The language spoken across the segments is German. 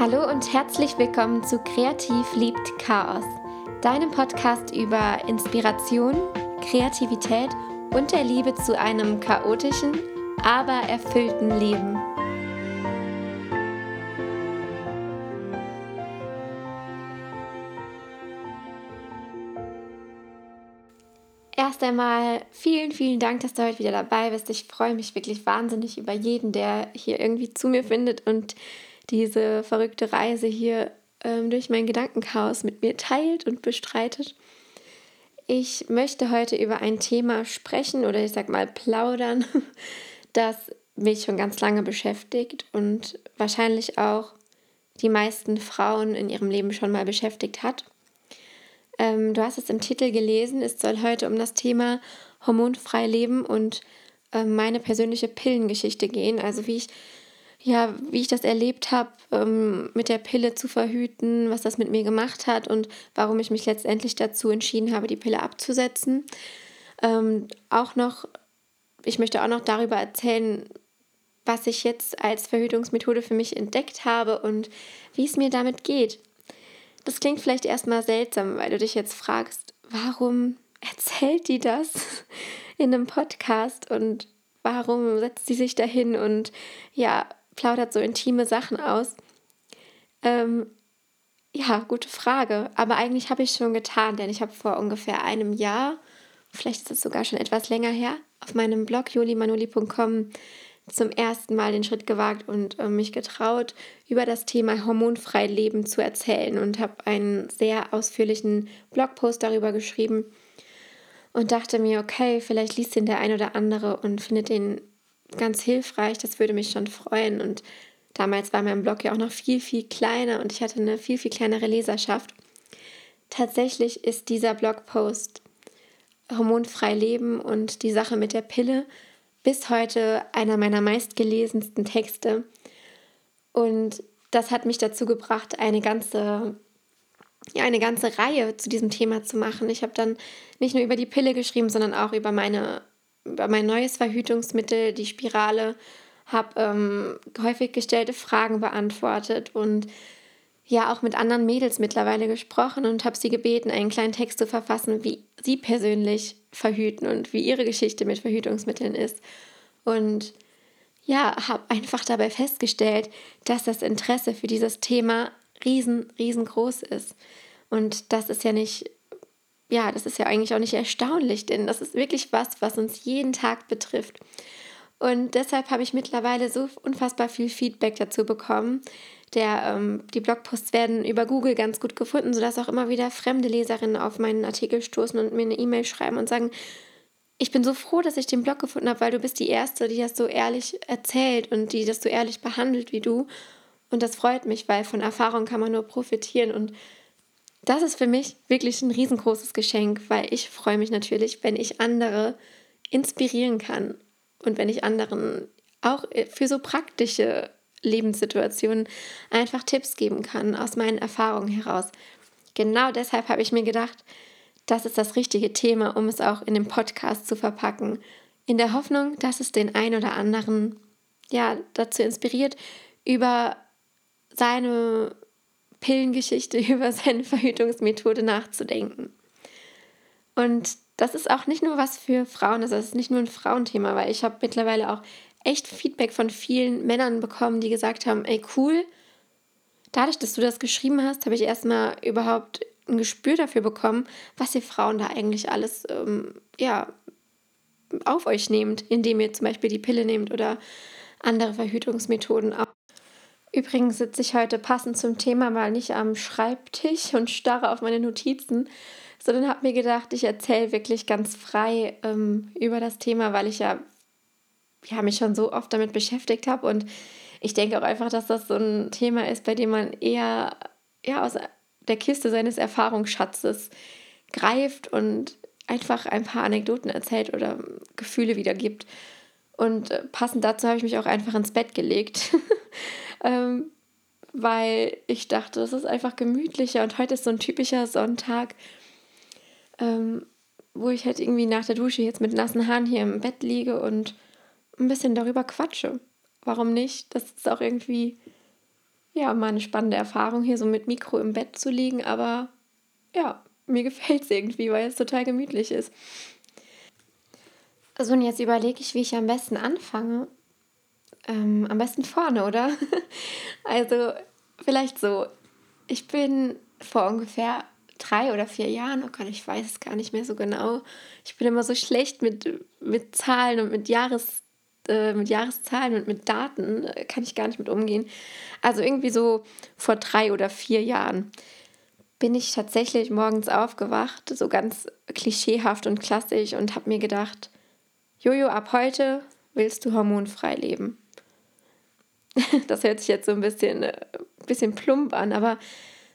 Hallo und herzlich willkommen zu Kreativ liebt Chaos, deinem Podcast über Inspiration, Kreativität und der Liebe zu einem chaotischen, aber erfüllten Leben. Erst einmal vielen, vielen Dank, dass du heute wieder dabei bist. Ich freue mich wirklich wahnsinnig über jeden, der hier irgendwie zu mir findet und diese verrückte Reise hier ähm, durch mein Gedankenchaos mit mir teilt und bestreitet. Ich möchte heute über ein Thema sprechen oder ich sag mal plaudern, das mich schon ganz lange beschäftigt und wahrscheinlich auch die meisten Frauen in ihrem Leben schon mal beschäftigt hat. Ähm, du hast es im Titel gelesen, es soll heute um das Thema hormonfrei leben und äh, meine persönliche Pillengeschichte gehen, also wie ich ja, wie ich das erlebt habe, ähm, mit der Pille zu verhüten, was das mit mir gemacht hat und warum ich mich letztendlich dazu entschieden habe, die Pille abzusetzen. Ähm, auch noch, ich möchte auch noch darüber erzählen, was ich jetzt als Verhütungsmethode für mich entdeckt habe und wie es mir damit geht. Das klingt vielleicht erstmal seltsam, weil du dich jetzt fragst, warum erzählt die das in einem Podcast und warum setzt sie sich dahin und ja, plaudert so intime Sachen aus? Ähm, ja, gute Frage. Aber eigentlich habe ich schon getan, denn ich habe vor ungefähr einem Jahr, vielleicht ist es sogar schon etwas länger her, auf meinem Blog julimanoli.com zum ersten Mal den Schritt gewagt und äh, mich getraut, über das Thema hormonfrei Leben zu erzählen und habe einen sehr ausführlichen Blogpost darüber geschrieben und dachte mir, okay, vielleicht liest den der ein oder andere und findet den ganz hilfreich. Das würde mich schon freuen. Und damals war mein Blog ja auch noch viel, viel kleiner und ich hatte eine viel, viel kleinere Leserschaft. Tatsächlich ist dieser Blogpost Hormonfrei Leben und die Sache mit der Pille bis heute einer meiner meistgelesensten Texte. Und das hat mich dazu gebracht, eine ganze, ja, eine ganze Reihe zu diesem Thema zu machen. Ich habe dann nicht nur über die Pille geschrieben, sondern auch über meine über mein neues Verhütungsmittel, die Spirale, habe ähm, häufig gestellte Fragen beantwortet und ja auch mit anderen Mädels mittlerweile gesprochen und habe sie gebeten, einen kleinen Text zu verfassen, wie sie persönlich verhüten und wie ihre Geschichte mit Verhütungsmitteln ist. Und ja, habe einfach dabei festgestellt, dass das Interesse für dieses Thema riesen, riesengroß ist. Und das ist ja nicht ja, das ist ja eigentlich auch nicht erstaunlich, denn das ist wirklich was, was uns jeden Tag betrifft. Und deshalb habe ich mittlerweile so unfassbar viel Feedback dazu bekommen. Der, ähm, die Blogposts werden über Google ganz gut gefunden, sodass auch immer wieder fremde Leserinnen auf meinen Artikel stoßen und mir eine E-Mail schreiben und sagen, ich bin so froh, dass ich den Blog gefunden habe, weil du bist die Erste, die das so ehrlich erzählt und die das so ehrlich behandelt wie du. Und das freut mich, weil von Erfahrung kann man nur profitieren. Und das ist für mich wirklich ein riesengroßes Geschenk, weil ich freue mich natürlich, wenn ich andere inspirieren kann und wenn ich anderen auch für so praktische Lebenssituationen einfach Tipps geben kann aus meinen Erfahrungen heraus. Genau deshalb habe ich mir gedacht, das ist das richtige Thema, um es auch in dem Podcast zu verpacken. In der Hoffnung, dass es den einen oder anderen ja dazu inspiriert, über seine Pillengeschichte über seine Verhütungsmethode nachzudenken. Und das ist auch nicht nur was für Frauen, also das ist nicht nur ein Frauenthema, weil ich habe mittlerweile auch echt Feedback von vielen Männern bekommen, die gesagt haben, ey cool, dadurch, dass du das geschrieben hast, habe ich erstmal überhaupt ein Gespür dafür bekommen, was ihr Frauen da eigentlich alles ähm, ja, auf euch nehmt, indem ihr zum Beispiel die Pille nehmt oder andere Verhütungsmethoden. Übrigens sitze ich heute passend zum Thema mal nicht am Schreibtisch und starre auf meine Notizen, sondern habe mir gedacht, ich erzähle wirklich ganz frei ähm, über das Thema, weil ich ja, ja mich schon so oft damit beschäftigt habe und ich denke auch einfach, dass das so ein Thema ist, bei dem man eher ja, aus der Kiste seines Erfahrungsschatzes greift und einfach ein paar Anekdoten erzählt oder Gefühle wiedergibt. Und äh, passend dazu habe ich mich auch einfach ins Bett gelegt. ähm, weil ich dachte, es ist einfach gemütlicher und heute ist so ein typischer Sonntag, ähm, wo ich halt irgendwie nach der Dusche jetzt mit nassen Haaren hier im Bett liege und ein bisschen darüber quatsche. Warum nicht? Das ist auch irgendwie ja, mal eine spannende Erfahrung, hier so mit Mikro im Bett zu liegen, aber ja, mir gefällt es irgendwie, weil es total gemütlich ist. So, und jetzt überlege ich, wie ich am besten anfange. Ähm, am besten vorne, oder? also, vielleicht so. Ich bin vor ungefähr drei oder vier Jahren, oh Gott, ich weiß es gar nicht mehr so genau. Ich bin immer so schlecht mit, mit Zahlen und mit, Jahres, äh, mit Jahreszahlen und mit Daten, äh, kann ich gar nicht mit umgehen. Also irgendwie so vor drei oder vier Jahren bin ich tatsächlich morgens aufgewacht, so ganz klischeehaft und klassisch und habe mir gedacht, Jojo, ab heute willst du hormonfrei leben. Das hört sich jetzt so ein bisschen, äh, bisschen plump an, aber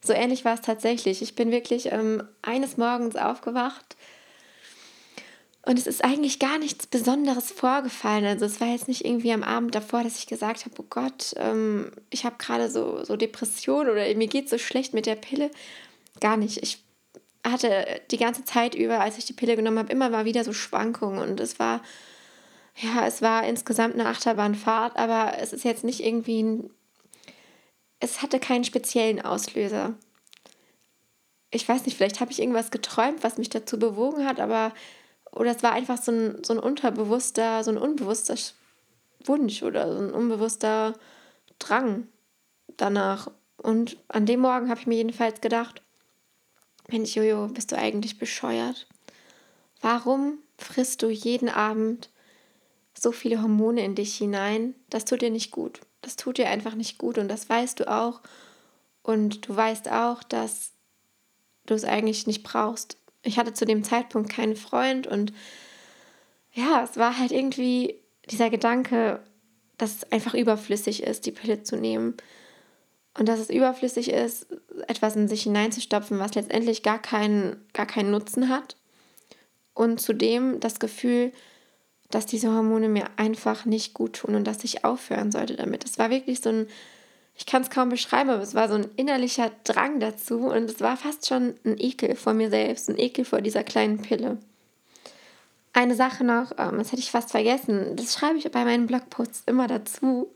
so ähnlich war es tatsächlich. Ich bin wirklich ähm, eines Morgens aufgewacht und es ist eigentlich gar nichts Besonderes vorgefallen. Also es war jetzt nicht irgendwie am Abend davor, dass ich gesagt habe, oh Gott, ähm, ich habe gerade so, so Depression oder mir geht so schlecht mit der Pille. Gar nicht. Ich hatte die ganze Zeit über, als ich die Pille genommen habe, immer mal wieder so Schwankungen und es war, ja, es war insgesamt eine Achterbahnfahrt, aber es ist jetzt nicht irgendwie ein es hatte keinen speziellen Auslöser. Ich weiß nicht, vielleicht habe ich irgendwas geträumt, was mich dazu bewogen hat, aber oder es war einfach so ein, so ein unterbewusster, so ein unbewusster Wunsch oder so ein unbewusster Drang danach. Und an dem Morgen habe ich mir jedenfalls gedacht, Mensch, Jojo, bist du eigentlich bescheuert? Warum frisst du jeden Abend so viele Hormone in dich hinein? Das tut dir nicht gut. Das tut dir einfach nicht gut und das weißt du auch. Und du weißt auch, dass du es eigentlich nicht brauchst. Ich hatte zu dem Zeitpunkt keinen Freund und ja, es war halt irgendwie dieser Gedanke, dass es einfach überflüssig ist, die Pille zu nehmen. Und dass es überflüssig ist, etwas in sich hineinzustopfen, was letztendlich gar keinen, gar keinen Nutzen hat. Und zudem das Gefühl, dass diese Hormone mir einfach nicht gut tun und dass ich aufhören sollte damit. Es war wirklich so ein, ich kann es kaum beschreiben, aber es war so ein innerlicher Drang dazu und es war fast schon ein Ekel vor mir selbst, ein Ekel vor dieser kleinen Pille. Eine Sache noch, ähm, das hätte ich fast vergessen, das schreibe ich bei meinen Blogposts immer dazu.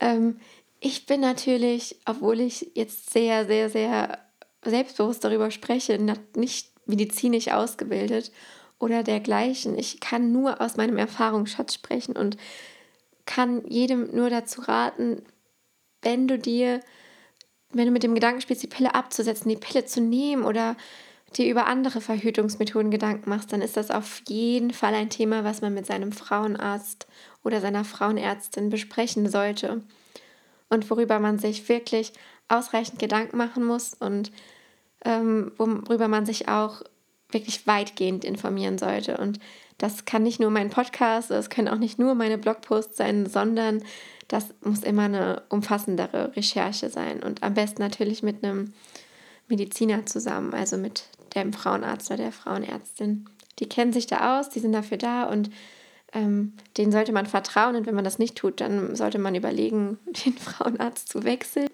Ähm, ich bin natürlich, obwohl ich jetzt sehr, sehr, sehr selbstbewusst darüber spreche, nicht medizinisch ausgebildet oder dergleichen. Ich kann nur aus meinem Erfahrungsschatz sprechen und kann jedem nur dazu raten, wenn du dir, wenn du mit dem Gedanken spielst, die Pille abzusetzen, die Pille zu nehmen oder dir über andere Verhütungsmethoden Gedanken machst, dann ist das auf jeden Fall ein Thema, was man mit seinem Frauenarzt oder seiner Frauenärztin besprechen sollte und worüber man sich wirklich ausreichend Gedanken machen muss und ähm, worüber man sich auch wirklich weitgehend informieren sollte. Und das kann nicht nur mein Podcast, das können auch nicht nur meine Blogposts sein, sondern das muss immer eine umfassendere Recherche sein. Und am besten natürlich mit einem Mediziner zusammen, also mit dem Frauenarzt oder der Frauenärztin. Die kennen sich da aus, die sind dafür da und ähm, denen sollte man vertrauen. Und wenn man das nicht tut, dann sollte man überlegen, den Frauenarzt zu wechseln.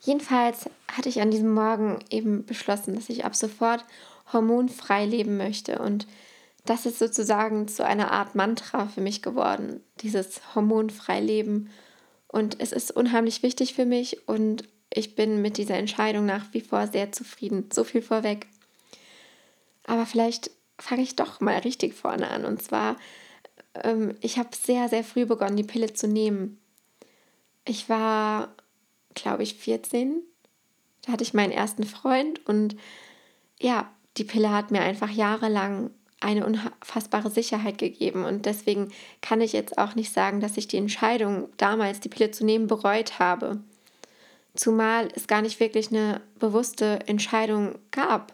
Jedenfalls hatte ich an diesem Morgen eben beschlossen, dass ich ab sofort hormonfrei leben möchte. Und das ist sozusagen zu einer Art Mantra für mich geworden, dieses hormonfrei Leben. Und es ist unheimlich wichtig für mich und ich bin mit dieser Entscheidung nach wie vor sehr zufrieden. So viel vorweg. Aber vielleicht fange ich doch mal richtig vorne an. Und zwar, ähm, ich habe sehr, sehr früh begonnen, die Pille zu nehmen. Ich war, glaube ich, 14. Da hatte ich meinen ersten Freund und ja, die Pille hat mir einfach jahrelang eine unfassbare Sicherheit gegeben. Und deswegen kann ich jetzt auch nicht sagen, dass ich die Entscheidung, damals die Pille zu nehmen, bereut habe. Zumal es gar nicht wirklich eine bewusste Entscheidung gab.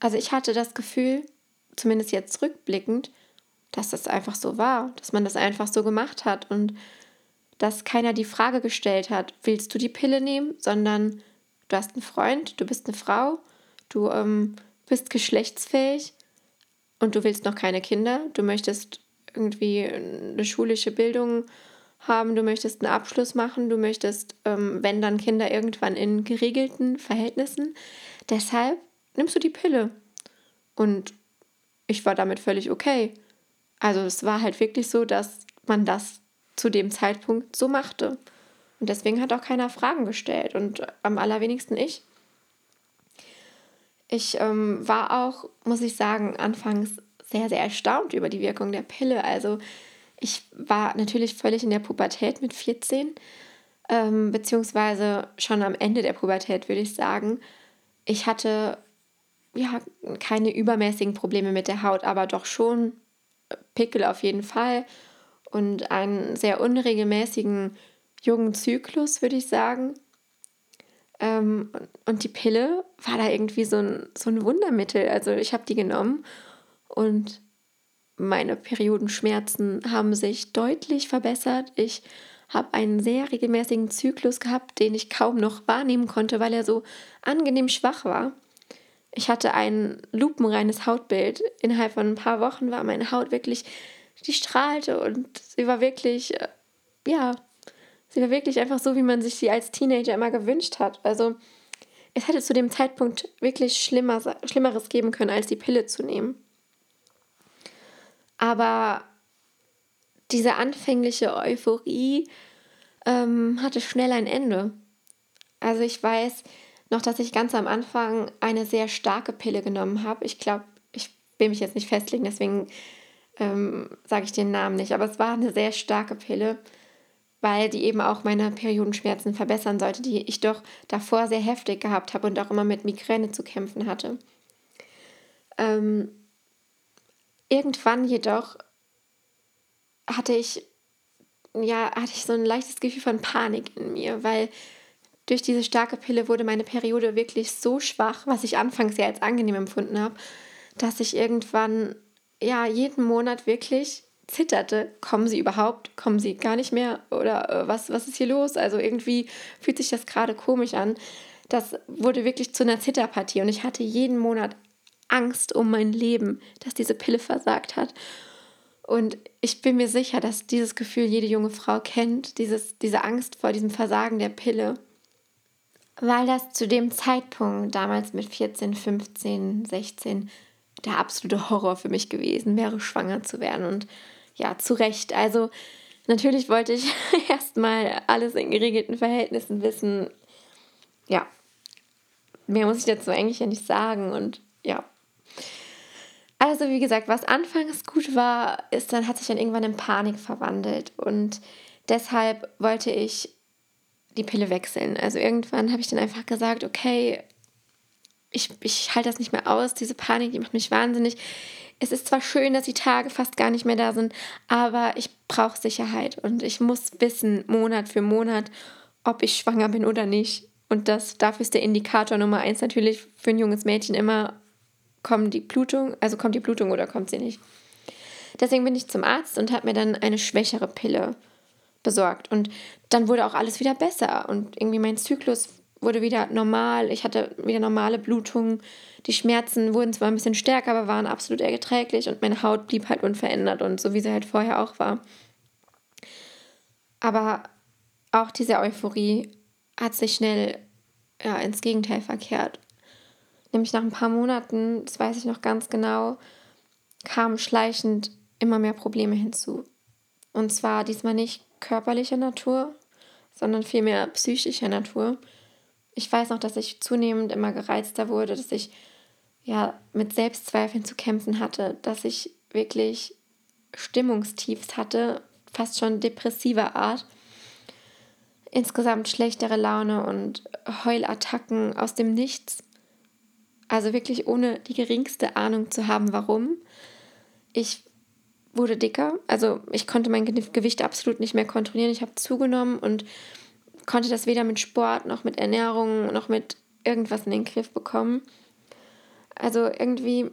Also ich hatte das Gefühl, zumindest jetzt rückblickend, dass das einfach so war, dass man das einfach so gemacht hat und dass keiner die Frage gestellt hat, willst du die Pille nehmen, sondern du hast einen Freund, du bist eine Frau du ähm, bist geschlechtsfähig und du willst noch keine Kinder, du möchtest irgendwie eine schulische Bildung haben, du möchtest einen Abschluss machen, du möchtest, ähm, wenn dann Kinder irgendwann in geregelten Verhältnissen. Deshalb nimmst du die Pille. Und ich war damit völlig okay. Also es war halt wirklich so, dass man das zu dem Zeitpunkt so machte. Und deswegen hat auch keiner Fragen gestellt und am allerwenigsten ich. Ich ähm, war auch, muss ich sagen, anfangs sehr, sehr erstaunt über die Wirkung der Pille. Also ich war natürlich völlig in der Pubertät mit 14, ähm, beziehungsweise schon am Ende der Pubertät, würde ich sagen. Ich hatte ja keine übermäßigen Probleme mit der Haut, aber doch schon Pickel auf jeden Fall und einen sehr unregelmäßigen jungen Zyklus, würde ich sagen. Ähm, und die Pille war da irgendwie so ein, so ein Wundermittel. Also ich habe die genommen und meine Periodenschmerzen haben sich deutlich verbessert. Ich habe einen sehr regelmäßigen Zyklus gehabt, den ich kaum noch wahrnehmen konnte, weil er so angenehm schwach war. Ich hatte ein lupenreines Hautbild. Innerhalb von ein paar Wochen war meine Haut wirklich, die strahlte und sie war wirklich, äh, ja, sie war wirklich einfach so, wie man sich sie als Teenager immer gewünscht hat. Also es hätte zu dem Zeitpunkt wirklich Schlimmer, Schlimmeres geben können, als die Pille zu nehmen. Aber diese anfängliche Euphorie ähm, hatte schnell ein Ende. Also ich weiß noch, dass ich ganz am Anfang eine sehr starke Pille genommen habe. Ich glaube, ich will mich jetzt nicht festlegen, deswegen ähm, sage ich den Namen nicht. Aber es war eine sehr starke Pille, weil die eben auch meine Periodenschmerzen verbessern sollte, die ich doch davor sehr heftig gehabt habe und auch immer mit Migräne zu kämpfen hatte. Ähm, Irgendwann jedoch hatte ich, ja, hatte ich so ein leichtes Gefühl von Panik in mir, weil durch diese starke Pille wurde meine Periode wirklich so schwach, was ich anfangs ja als angenehm empfunden habe, dass ich irgendwann, ja, jeden Monat wirklich zitterte. Kommen sie überhaupt? Kommen sie gar nicht mehr? Oder äh, was, was ist hier los? Also irgendwie fühlt sich das gerade komisch an. Das wurde wirklich zu einer Zitterpartie und ich hatte jeden Monat Angst um mein Leben, dass diese Pille versagt hat. Und ich bin mir sicher, dass dieses Gefühl jede junge Frau kennt, dieses, diese Angst vor diesem Versagen der Pille. Weil das zu dem Zeitpunkt, damals mit 14, 15, 16, der absolute Horror für mich gewesen wäre, schwanger zu werden. Und ja, zu Recht. Also natürlich wollte ich erstmal alles in geregelten Verhältnissen wissen. Ja, mehr muss ich dazu eigentlich ja nicht sagen. Und ja, also wie gesagt, was anfangs gut war, ist dann hat sich dann irgendwann in Panik verwandelt und deshalb wollte ich die Pille wechseln. Also irgendwann habe ich dann einfach gesagt, okay, ich, ich halte das nicht mehr aus, diese Panik, die macht mich wahnsinnig. Es ist zwar schön, dass die Tage fast gar nicht mehr da sind, aber ich brauche Sicherheit und ich muss wissen, Monat für Monat, ob ich schwanger bin oder nicht. Und das, dafür ist der Indikator Nummer eins natürlich für ein junges Mädchen immer, kommt die Blutung, also kommt die Blutung oder kommt sie nicht. Deswegen bin ich zum Arzt und habe mir dann eine schwächere Pille besorgt. Und dann wurde auch alles wieder besser. Und irgendwie mein Zyklus wurde wieder normal. Ich hatte wieder normale Blutungen. Die Schmerzen wurden zwar ein bisschen stärker, aber waren absolut erträglich. Und meine Haut blieb halt unverändert und so wie sie halt vorher auch war. Aber auch diese Euphorie hat sich schnell ja, ins Gegenteil verkehrt. Nämlich nach ein paar Monaten, das weiß ich noch ganz genau, kamen schleichend immer mehr Probleme hinzu. Und zwar diesmal nicht körperlicher Natur, sondern vielmehr psychischer Natur. Ich weiß noch, dass ich zunehmend immer gereizter wurde, dass ich ja mit Selbstzweifeln zu kämpfen hatte, dass ich wirklich Stimmungstiefs hatte, fast schon depressiver Art. Insgesamt schlechtere Laune und Heulattacken aus dem Nichts. Also wirklich ohne die geringste Ahnung zu haben, warum. Ich wurde dicker. Also ich konnte mein Gewicht absolut nicht mehr kontrollieren. Ich habe zugenommen und konnte das weder mit Sport noch mit Ernährung noch mit irgendwas in den Griff bekommen. Also irgendwie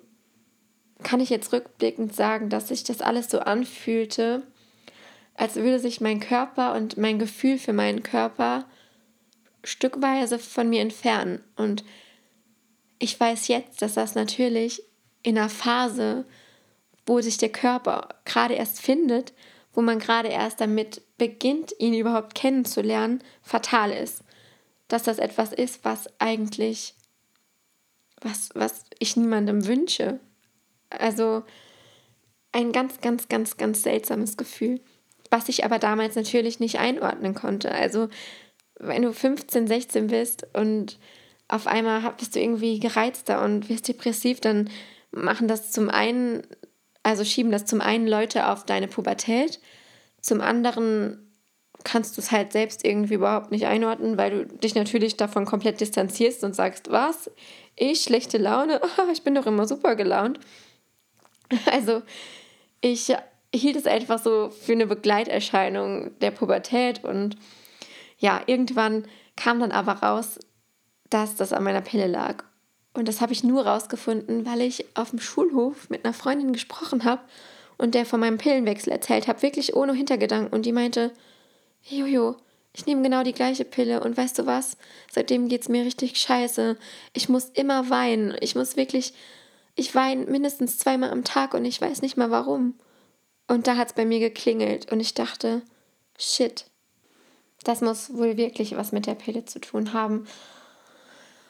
kann ich jetzt rückblickend sagen, dass sich das alles so anfühlte, als würde sich mein Körper und mein Gefühl für meinen Körper stückweise von mir entfernen. Und ich weiß jetzt, dass das natürlich in einer Phase, wo sich der Körper gerade erst findet, wo man gerade erst damit beginnt, ihn überhaupt kennenzulernen, fatal ist. Dass das etwas ist, was eigentlich, was, was ich niemandem wünsche. Also ein ganz, ganz, ganz, ganz seltsames Gefühl. was ich aber damals natürlich nicht einordnen konnte. Also wenn du 15, 16 bist und auf einmal bist du irgendwie gereizter und wirst depressiv, dann machen das zum einen, also schieben das zum einen Leute auf deine Pubertät, zum anderen kannst du es halt selbst irgendwie überhaupt nicht einordnen, weil du dich natürlich davon komplett distanzierst und sagst, was? Ich schlechte Laune? ich bin doch immer super gelaunt. Also ich hielt es einfach so für eine Begleiterscheinung der Pubertät und ja, irgendwann kam dann aber raus, dass das an meiner Pille lag. Und das habe ich nur rausgefunden, weil ich auf dem Schulhof mit einer Freundin gesprochen habe und der von meinem Pillenwechsel erzählt habe, wirklich ohne Hintergedanken. Und die meinte, Jojo, ich nehme genau die gleiche Pille und weißt du was? Seitdem geht es mir richtig scheiße. Ich muss immer weinen. Ich muss wirklich, ich weine mindestens zweimal am Tag und ich weiß nicht mal warum. Und da hat es bei mir geklingelt und ich dachte, shit, das muss wohl wirklich was mit der Pille zu tun haben.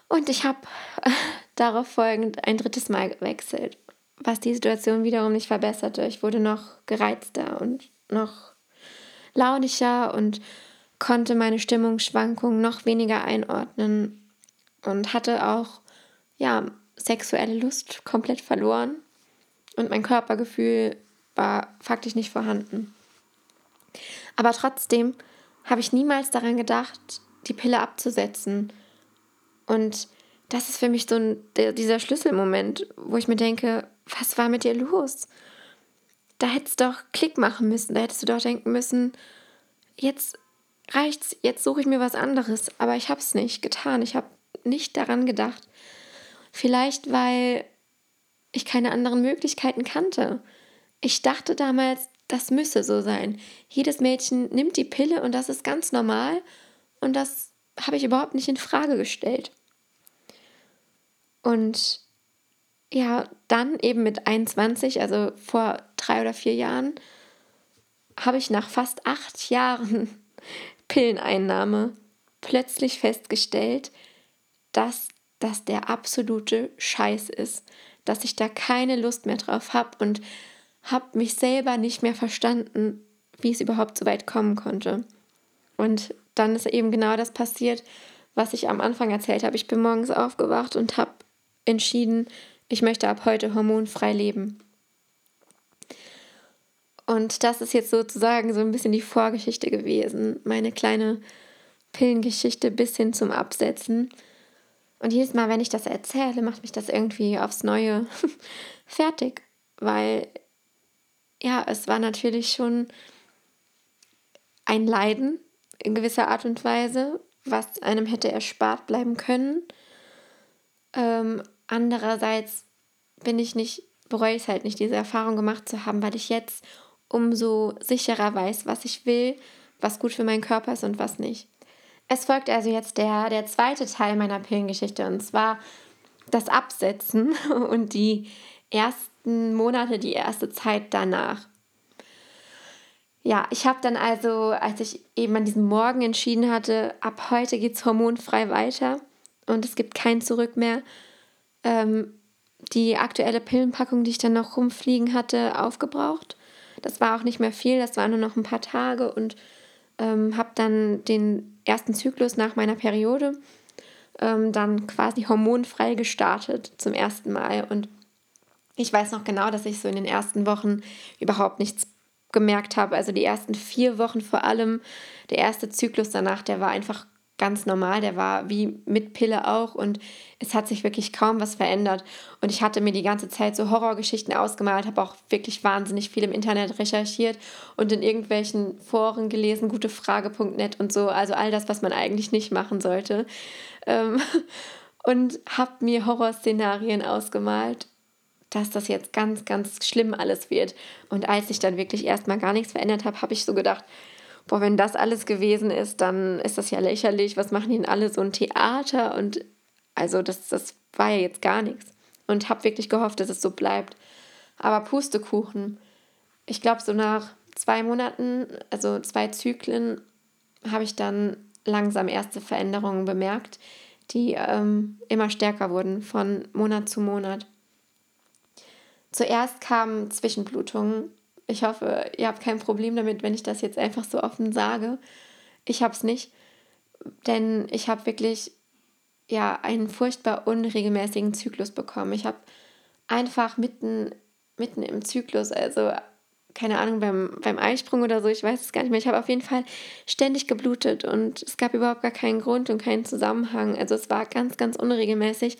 Und ich habe darauf folgend ein drittes Mal gewechselt, was die Situation wiederum nicht verbesserte. Ich wurde noch gereizter und noch launischer und konnte meine Stimmungsschwankungen noch weniger einordnen und hatte auch ja sexuelle Lust komplett verloren und mein Körpergefühl war faktisch nicht vorhanden. Aber trotzdem habe ich niemals daran gedacht, die Pille abzusetzen. Und das ist für mich so ein, der, dieser Schlüsselmoment, wo ich mir denke, was war mit dir los? Da hättest du doch Klick machen müssen, da hättest du doch denken müssen, jetzt reicht's, jetzt suche ich mir was anderes. Aber ich habe es nicht getan, ich habe nicht daran gedacht. Vielleicht, weil ich keine anderen Möglichkeiten kannte. Ich dachte damals, das müsse so sein. Jedes Mädchen nimmt die Pille und das ist ganz normal und das habe ich überhaupt nicht in Frage gestellt. Und ja, dann eben mit 21, also vor drei oder vier Jahren, habe ich nach fast acht Jahren Pilleneinnahme plötzlich festgestellt, dass das der absolute Scheiß ist, dass ich da keine Lust mehr drauf habe und habe mich selber nicht mehr verstanden, wie es überhaupt so weit kommen konnte. Und dann ist eben genau das passiert, was ich am Anfang erzählt habe. Ich bin morgens aufgewacht und habe entschieden, ich möchte ab heute hormonfrei leben. Und das ist jetzt sozusagen so ein bisschen die Vorgeschichte gewesen, meine kleine Pillengeschichte bis hin zum Absetzen. Und jedes Mal, wenn ich das erzähle, macht mich das irgendwie aufs Neue fertig, weil ja, es war natürlich schon ein Leiden in gewisser Art und Weise, was einem hätte erspart bleiben können. Ähm, andererseits bin ich nicht, bereue ich es halt nicht, diese Erfahrung gemacht zu haben, weil ich jetzt umso sicherer weiß, was ich will, was gut für meinen Körper ist und was nicht. Es folgt also jetzt der, der zweite Teil meiner Pillengeschichte und zwar das Absetzen und die ersten Monate, die erste Zeit danach. Ja, ich habe dann also, als ich eben an diesem Morgen entschieden hatte, ab heute geht es hormonfrei weiter und es gibt kein Zurück mehr, ähm, die aktuelle Pillenpackung, die ich dann noch rumfliegen hatte, aufgebraucht. Das war auch nicht mehr viel, das waren nur noch ein paar Tage und ähm, habe dann den ersten Zyklus nach meiner Periode ähm, dann quasi hormonfrei gestartet zum ersten Mal und ich weiß noch genau, dass ich so in den ersten Wochen überhaupt nichts gemerkt habe. Also die ersten vier Wochen vor allem, der erste Zyklus danach, der war einfach ganz normal, der war wie mit Pille auch und es hat sich wirklich kaum was verändert. Und ich hatte mir die ganze Zeit so Horrorgeschichten ausgemalt, habe auch wirklich wahnsinnig viel im Internet recherchiert und in irgendwelchen Foren gelesen, gutefrage.net und so, also all das, was man eigentlich nicht machen sollte. Ähm, und habe mir Horrorszenarien ausgemalt dass das jetzt ganz, ganz schlimm alles wird. Und als ich dann wirklich erstmal gar nichts verändert habe, habe ich so gedacht, boah, wenn das alles gewesen ist, dann ist das ja lächerlich. Was machen denn alle so ein Theater? Und also das, das war ja jetzt gar nichts. Und habe wirklich gehofft, dass es so bleibt. Aber Pustekuchen. Ich glaube, so nach zwei Monaten, also zwei Zyklen, habe ich dann langsam erste Veränderungen bemerkt, die ähm, immer stärker wurden von Monat zu Monat. Zuerst kamen Zwischenblutungen, Ich hoffe, ihr habt kein Problem damit, wenn ich das jetzt einfach so offen sage. Ich habe es nicht, denn ich habe wirklich ja einen furchtbar unregelmäßigen Zyklus bekommen. Ich habe einfach mitten mitten im Zyklus, also keine Ahnung, beim, beim Eisprung oder so, ich weiß es gar nicht mehr. Ich habe auf jeden Fall ständig geblutet und es gab überhaupt gar keinen Grund und keinen Zusammenhang. Also es war ganz, ganz unregelmäßig,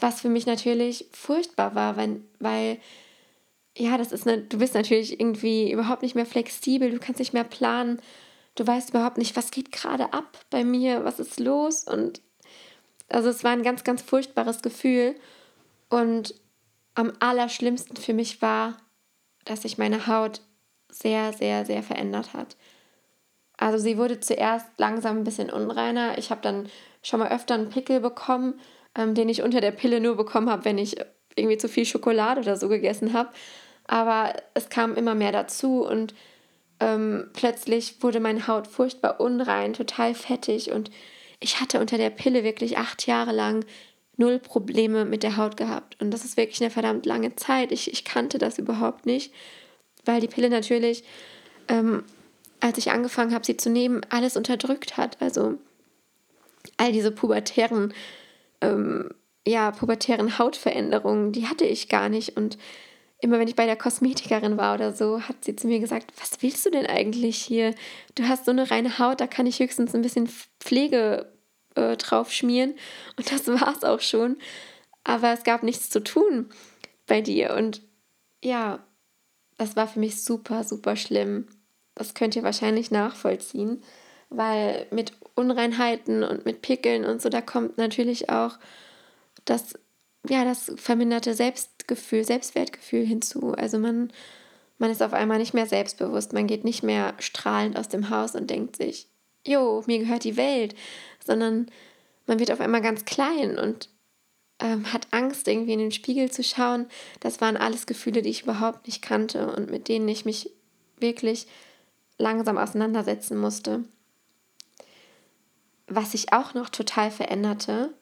was für mich natürlich furchtbar war, weil, weil ja, das ist eine, du bist natürlich irgendwie überhaupt nicht mehr flexibel, du kannst nicht mehr planen, du weißt überhaupt nicht, was geht gerade ab bei mir, was ist los und also es war ein ganz, ganz furchtbares Gefühl und am allerschlimmsten für mich war, dass sich meine Haut sehr, sehr, sehr verändert hat. Also sie wurde zuerst langsam ein bisschen unreiner. Ich habe dann schon mal öfter einen Pickel bekommen, ähm, den ich unter der Pille nur bekommen habe, wenn ich irgendwie zu viel Schokolade oder so gegessen habe. Aber es kam immer mehr dazu und ähm, plötzlich wurde meine Haut furchtbar unrein, total fettig und ich hatte unter der Pille wirklich acht Jahre lang null Probleme mit der Haut gehabt. Und das ist wirklich eine verdammt lange Zeit. Ich, ich kannte das überhaupt nicht, weil die Pille natürlich, ähm, als ich angefangen habe, sie zu nehmen, alles unterdrückt hat. Also all diese pubertären, ähm, ja, pubertären Hautveränderungen, die hatte ich gar nicht. Und immer wenn ich bei der Kosmetikerin war oder so, hat sie zu mir gesagt, was willst du denn eigentlich hier? Du hast so eine reine Haut, da kann ich höchstens ein bisschen Pflege äh, drauf schmieren. Und das war es auch schon. Aber es gab nichts zu tun bei dir. Und ja, das war für mich super, super schlimm. Das könnt ihr wahrscheinlich nachvollziehen, weil mit Unreinheiten und mit Pickeln und so, da kommt natürlich auch das, ja, das verminderte Selbstgefühl, Selbstwertgefühl hinzu. Also man, man ist auf einmal nicht mehr selbstbewusst, man geht nicht mehr strahlend aus dem Haus und denkt sich, jo, mir gehört die Welt, sondern man wird auf einmal ganz klein und ähm, hat Angst, irgendwie in den Spiegel zu schauen. Das waren alles Gefühle, die ich überhaupt nicht kannte und mit denen ich mich wirklich langsam auseinandersetzen musste. Was sich auch noch total veränderte,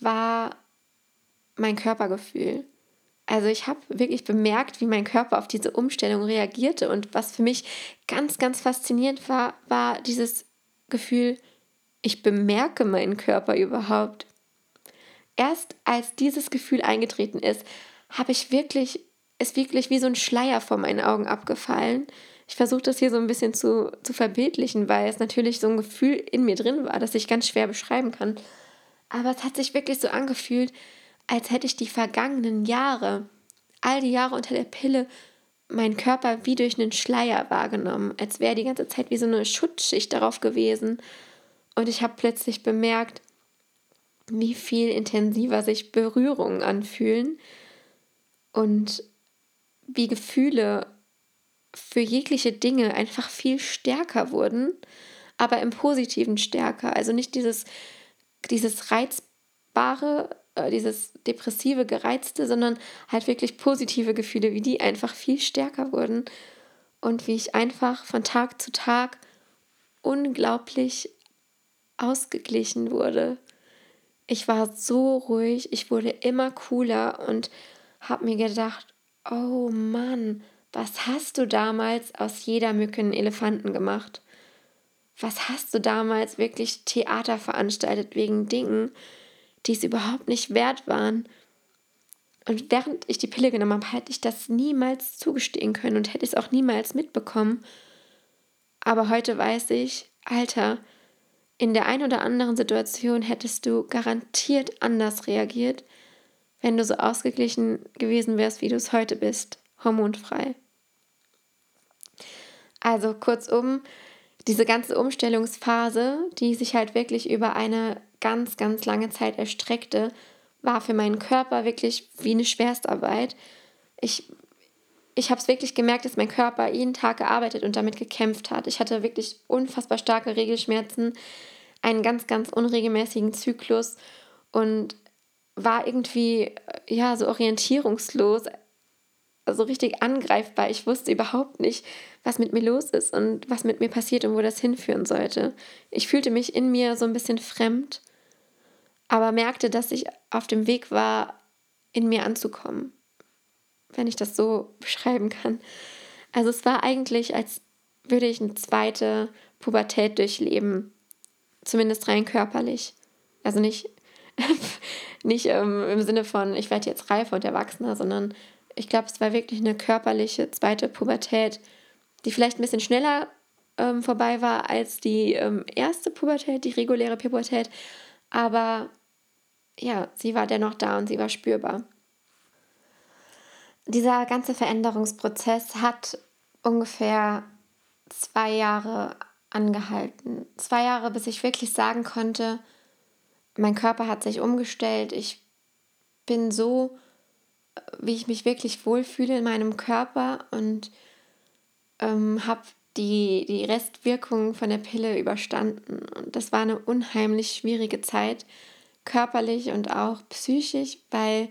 war mein Körpergefühl. Also ich habe wirklich bemerkt, wie mein Körper auf diese Umstellung reagierte und was für mich ganz, ganz faszinierend war, war dieses Gefühl, ich bemerke meinen Körper überhaupt. Erst als dieses Gefühl eingetreten ist, habe ich wirklich, ist wirklich wie so ein Schleier vor meinen Augen abgefallen. Ich versuche das hier so ein bisschen zu, zu verbildlichen, weil es natürlich so ein Gefühl in mir drin war, das ich ganz schwer beschreiben kann. Aber es hat sich wirklich so angefühlt, als hätte ich die vergangenen Jahre, all die Jahre unter der Pille, meinen Körper wie durch einen Schleier wahrgenommen, als wäre die ganze Zeit wie so eine Schutzschicht darauf gewesen. Und ich habe plötzlich bemerkt, wie viel intensiver sich Berührungen anfühlen und wie Gefühle für jegliche Dinge einfach viel stärker wurden, aber im positiven stärker. Also nicht dieses, dieses reizbare, äh, dieses depressive, gereizte, sondern halt wirklich positive Gefühle, wie die einfach viel stärker wurden und wie ich einfach von Tag zu Tag unglaublich ausgeglichen wurde. Ich war so ruhig, ich wurde immer cooler und habe mir gedacht, oh Mann, was hast du damals aus jeder Mücke einen Elefanten gemacht? Was hast du damals wirklich Theater veranstaltet wegen Dingen, die es überhaupt nicht wert waren? Und während ich die Pille genommen habe, hätte ich das niemals zugestehen können und hätte es auch niemals mitbekommen. Aber heute weiß ich, Alter, in der einen oder anderen Situation hättest du garantiert anders reagiert, wenn du so ausgeglichen gewesen wärst, wie du es heute bist, hormonfrei. Also kurzum, diese ganze Umstellungsphase, die sich halt wirklich über eine ganz, ganz lange Zeit erstreckte, war für meinen Körper wirklich wie eine Schwerstarbeit. Ich, ich habe es wirklich gemerkt, dass mein Körper jeden Tag gearbeitet und damit gekämpft hat. Ich hatte wirklich unfassbar starke Regelschmerzen, einen ganz, ganz unregelmäßigen Zyklus und war irgendwie ja so orientierungslos, also richtig angreifbar. Ich wusste überhaupt nicht, was mit mir los ist und was mit mir passiert und wo das hinführen sollte. Ich fühlte mich in mir so ein bisschen fremd, aber merkte, dass ich auf dem Weg war, in mir anzukommen, wenn ich das so beschreiben kann. Also es war eigentlich, als würde ich eine zweite Pubertät durchleben. Zumindest rein körperlich. Also nicht, nicht ähm, im Sinne von, ich werde jetzt reifer und erwachsener, sondern ich glaube, es war wirklich eine körperliche zweite Pubertät, die vielleicht ein bisschen schneller ähm, vorbei war als die ähm, erste Pubertät, die reguläre Pubertät. Aber ja, sie war dennoch da und sie war spürbar. Dieser ganze Veränderungsprozess hat ungefähr zwei Jahre angehalten. Zwei Jahre, bis ich wirklich sagen konnte, mein Körper hat sich umgestellt. Ich bin so, wie ich mich wirklich wohlfühle in meinem Körper und ähm, habe die, die Restwirkungen von der Pille überstanden. Und das war eine unheimlich schwierige Zeit, körperlich und auch psychisch, weil,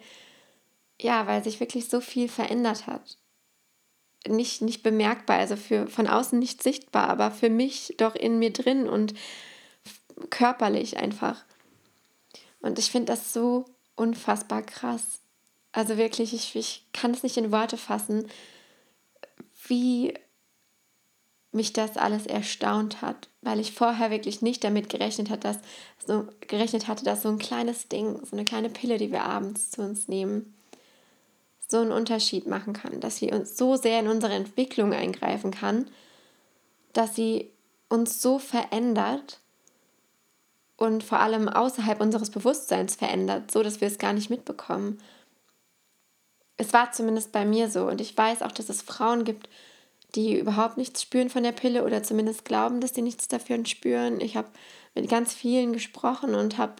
ja, weil sich wirklich so viel verändert hat. Nicht, nicht bemerkbar, also für von außen nicht sichtbar, aber für mich doch in mir drin und körperlich einfach. Und ich finde das so unfassbar krass. Also wirklich, ich, ich kann es nicht in Worte fassen, wie mich das alles erstaunt hat, weil ich vorher wirklich nicht damit gerechnet hat, dass so gerechnet hatte, dass so ein kleines Ding, so eine kleine Pille, die wir abends zu uns nehmen, so einen Unterschied machen kann, dass sie uns so sehr in unsere Entwicklung eingreifen kann, dass sie uns so verändert und vor allem außerhalb unseres Bewusstseins verändert, so dass wir es gar nicht mitbekommen. Es war zumindest bei mir so und ich weiß auch, dass es Frauen gibt, die überhaupt nichts spüren von der Pille oder zumindest glauben, dass sie nichts dafür spüren. Ich habe mit ganz vielen gesprochen und habe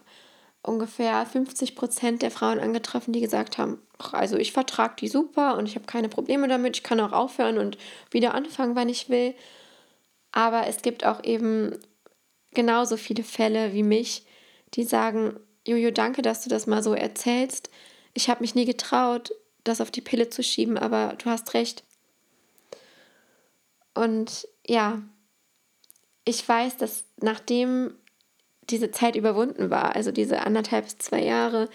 ungefähr 50 Prozent der Frauen angetroffen, die gesagt haben, also ich vertrage die super und ich habe keine Probleme damit, ich kann auch aufhören und wieder anfangen, wann ich will. Aber es gibt auch eben genauso viele Fälle wie mich, die sagen, Jojo, danke, dass du das mal so erzählst. Ich habe mich nie getraut, das auf die Pille zu schieben, aber du hast recht. Und ja, ich weiß, dass nachdem diese Zeit überwunden war, also diese anderthalb bis zwei Jahre,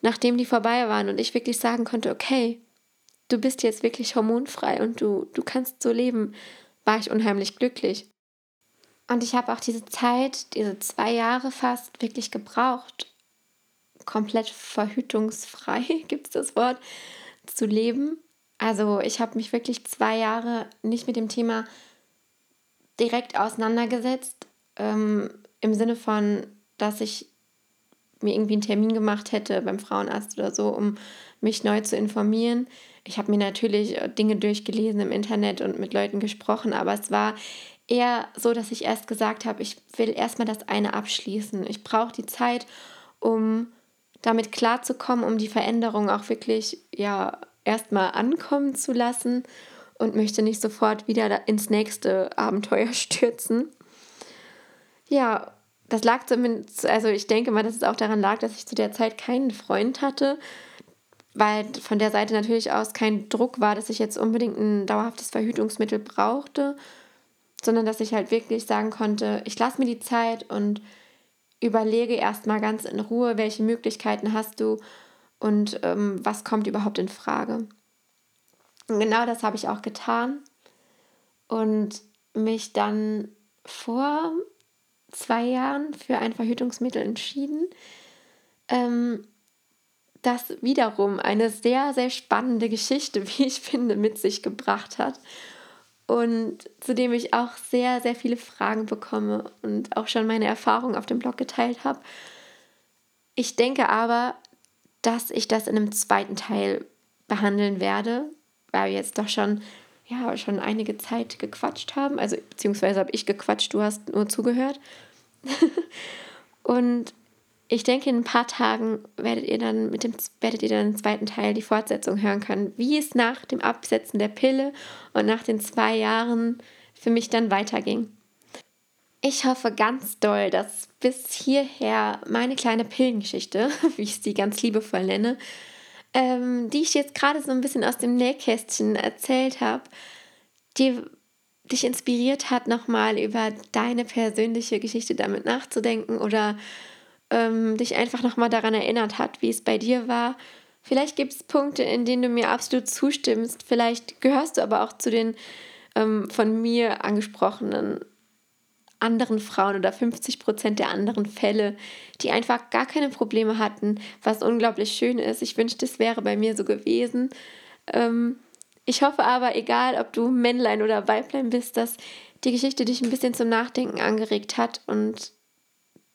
nachdem die vorbei waren und ich wirklich sagen konnte, okay, du bist jetzt wirklich hormonfrei und du, du kannst so leben, war ich unheimlich glücklich. Und ich habe auch diese Zeit, diese zwei Jahre fast, wirklich gebraucht, komplett verhütungsfrei, gibt es das Wort, zu leben. Also ich habe mich wirklich zwei Jahre nicht mit dem Thema direkt auseinandergesetzt, ähm, im Sinne von, dass ich mir irgendwie einen Termin gemacht hätte beim Frauenarzt oder so, um mich neu zu informieren. Ich habe mir natürlich Dinge durchgelesen im Internet und mit Leuten gesprochen, aber es war eher so, dass ich erst gesagt habe, ich will erstmal das eine abschließen. Ich brauche die Zeit, um damit klarzukommen, um die Veränderung auch wirklich ja erstmal ankommen zu lassen und möchte nicht sofort wieder ins nächste Abenteuer stürzen. Ja, das lag zumindest, also ich denke mal, dass es auch daran lag, dass ich zu der Zeit keinen Freund hatte, weil von der Seite natürlich aus kein Druck war, dass ich jetzt unbedingt ein dauerhaftes Verhütungsmittel brauchte, sondern dass ich halt wirklich sagen konnte, ich lasse mir die Zeit und überlege erstmal ganz in Ruhe, welche Möglichkeiten hast du und ähm, was kommt überhaupt in Frage. Und genau das habe ich auch getan und mich dann vor zwei Jahren für ein Verhütungsmittel entschieden, ähm, das wiederum eine sehr, sehr spannende Geschichte, wie ich finde, mit sich gebracht hat und zu dem ich auch sehr, sehr viele Fragen bekomme und auch schon meine Erfahrungen auf dem Blog geteilt habe. Ich denke aber, dass ich das in einem zweiten Teil behandeln werde, weil wir jetzt doch schon, ja, schon einige Zeit gequatscht haben. Also, beziehungsweise habe ich gequatscht, du hast nur zugehört. und ich denke, in ein paar Tagen werdet ihr dann mit dem werdet ihr dann im zweiten Teil die Fortsetzung hören können, wie es nach dem Absetzen der Pille und nach den zwei Jahren für mich dann weiterging. Ich hoffe ganz doll, dass bis hierher meine kleine Pillengeschichte, wie ich sie ganz liebevoll nenne, ähm, die ich jetzt gerade so ein bisschen aus dem Nähkästchen erzählt habe, die dich inspiriert hat, nochmal über deine persönliche Geschichte damit nachzudenken oder ähm, dich einfach nochmal daran erinnert hat, wie es bei dir war, Vielleicht gibt es Punkte, in denen du mir absolut zustimmst. Vielleicht gehörst du aber auch zu den ähm, von mir angesprochenen anderen Frauen oder 50 Prozent der anderen Fälle, die einfach gar keine Probleme hatten, was unglaublich schön ist. Ich wünschte, es wäre bei mir so gewesen. Ähm, ich hoffe aber, egal ob du Männlein oder Weiblein bist, dass die Geschichte dich ein bisschen zum Nachdenken angeregt hat und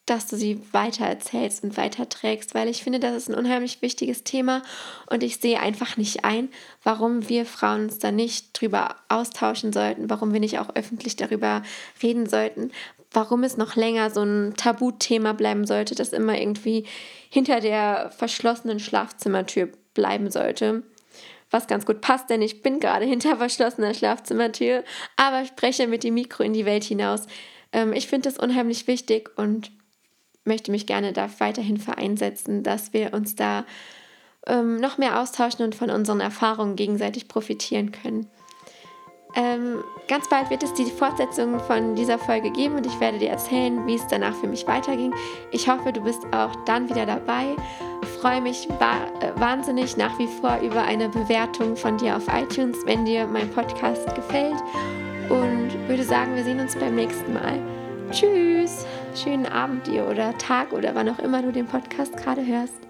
dass du sie weiter erzählst und weiterträgst, weil ich finde, das ist ein unheimlich wichtiges Thema und ich sehe einfach nicht ein, warum wir Frauen uns da nicht drüber austauschen sollten, warum wir nicht auch öffentlich darüber reden sollten, warum es noch länger so ein Tabuthema bleiben sollte, das immer irgendwie hinter der verschlossenen Schlafzimmertür bleiben sollte. Was ganz gut passt, denn ich bin gerade hinter verschlossener Schlafzimmertür, aber spreche mit dem Mikro in die Welt hinaus. Ähm, ich finde das unheimlich wichtig und möchte mich gerne da weiterhin für einsetzen, dass wir uns da ähm, noch mehr austauschen und von unseren Erfahrungen gegenseitig profitieren können. Ähm, ganz bald wird es die Fortsetzung von dieser Folge geben und ich werde dir erzählen, wie es danach für mich weiterging. Ich hoffe, du bist auch dann wieder dabei. Freue mich äh, wahnsinnig nach wie vor über eine Bewertung von dir auf iTunes, wenn dir mein Podcast gefällt. Und würde sagen, wir sehen uns beim nächsten Mal. Tschüss! Schönen Abend dir oder Tag oder wann auch immer du den Podcast gerade hörst.